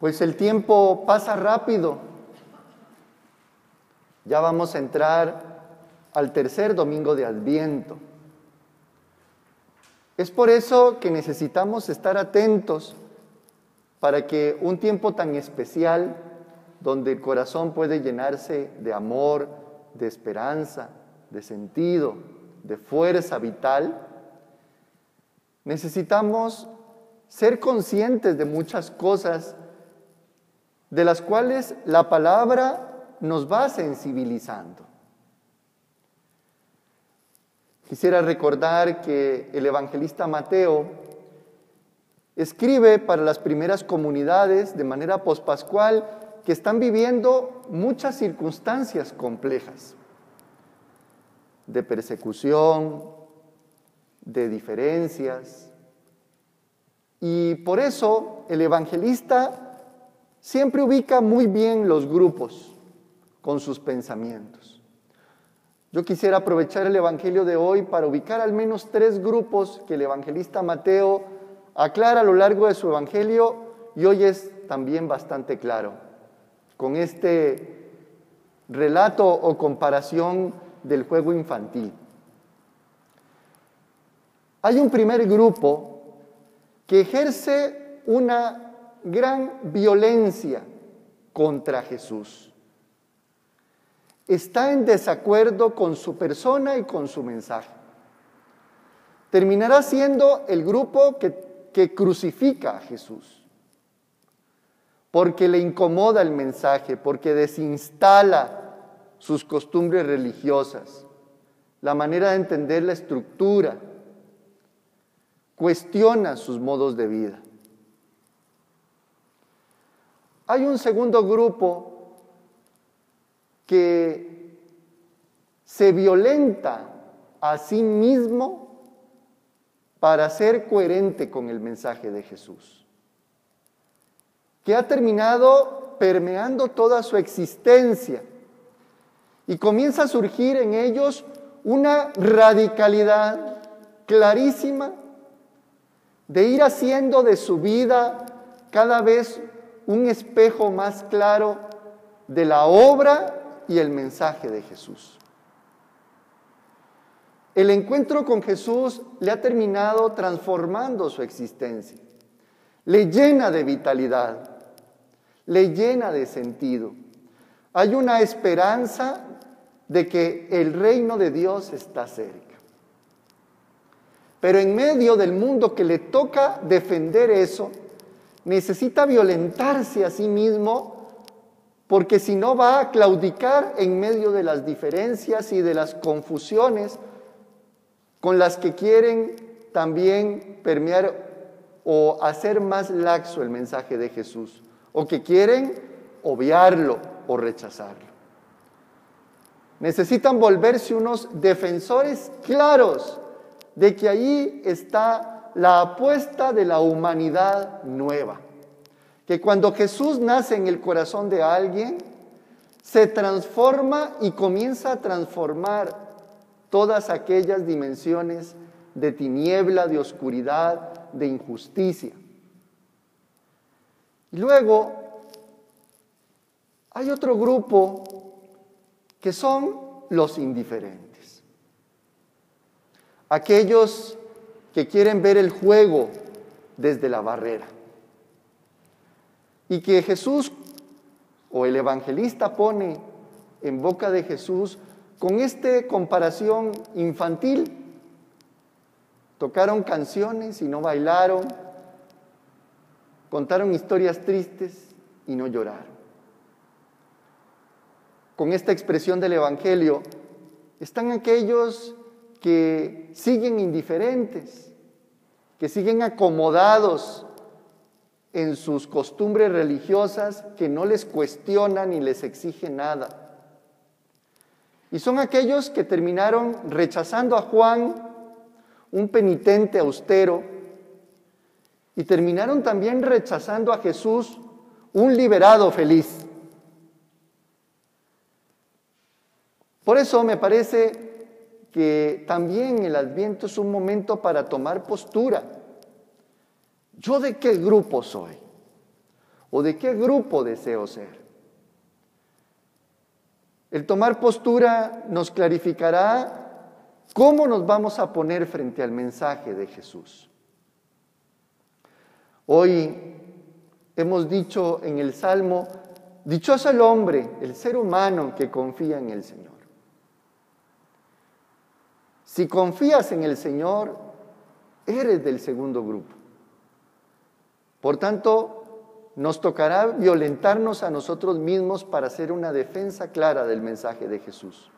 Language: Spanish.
Pues el tiempo pasa rápido. Ya vamos a entrar al tercer domingo de Adviento. Es por eso que necesitamos estar atentos para que un tiempo tan especial, donde el corazón puede llenarse de amor, de esperanza, de sentido, de fuerza vital, necesitamos ser conscientes de muchas cosas de las cuales la palabra nos va sensibilizando. Quisiera recordar que el evangelista Mateo escribe para las primeras comunidades de manera pospascual que están viviendo muchas circunstancias complejas de persecución, de diferencias. Y por eso el evangelista siempre ubica muy bien los grupos con sus pensamientos. Yo quisiera aprovechar el Evangelio de hoy para ubicar al menos tres grupos que el evangelista Mateo aclara a lo largo de su Evangelio y hoy es también bastante claro con este relato o comparación del juego infantil. Hay un primer grupo que ejerce una gran violencia contra Jesús. Está en desacuerdo con su persona y con su mensaje. Terminará siendo el grupo que, que crucifica a Jesús, porque le incomoda el mensaje, porque desinstala sus costumbres religiosas, la manera de entender la estructura, cuestiona sus modos de vida. Hay un segundo grupo que se violenta a sí mismo para ser coherente con el mensaje de Jesús, que ha terminado permeando toda su existencia. Y comienza a surgir en ellos una radicalidad clarísima de ir haciendo de su vida cada vez un espejo más claro de la obra y el mensaje de Jesús. El encuentro con Jesús le ha terminado transformando su existencia, le llena de vitalidad, le llena de sentido. Hay una esperanza de que el reino de Dios está cerca. Pero en medio del mundo que le toca defender eso, necesita violentarse a sí mismo porque si no va a claudicar en medio de las diferencias y de las confusiones con las que quieren también permear o hacer más laxo el mensaje de Jesús, o que quieren obviarlo o rechazarlo. Necesitan volverse unos defensores claros de que allí está la apuesta de la humanidad nueva. Que cuando Jesús nace en el corazón de alguien, se transforma y comienza a transformar todas aquellas dimensiones de tiniebla, de oscuridad, de injusticia. Y luego hay otro grupo que son los indiferentes. Aquellos que quieren ver el juego desde la barrera. Y que Jesús o el evangelista pone en boca de Jesús con esta comparación infantil. Tocaron canciones y no bailaron, contaron historias tristes y no lloraron con esta expresión del Evangelio están aquellos que siguen indiferentes, que siguen acomodados en sus costumbres religiosas, que no les cuestionan ni les exige nada. Y son aquellos que terminaron rechazando a Juan, un penitente austero, y terminaron también rechazando a Jesús, un liberado feliz. Por eso me parece que también el adviento es un momento para tomar postura. ¿Yo de qué grupo soy? ¿O de qué grupo deseo ser? El tomar postura nos clarificará cómo nos vamos a poner frente al mensaje de Jesús. Hoy hemos dicho en el Salmo, dichoso el hombre, el ser humano que confía en el Señor. Si confías en el Señor, eres del segundo grupo. Por tanto, nos tocará violentarnos a nosotros mismos para hacer una defensa clara del mensaje de Jesús.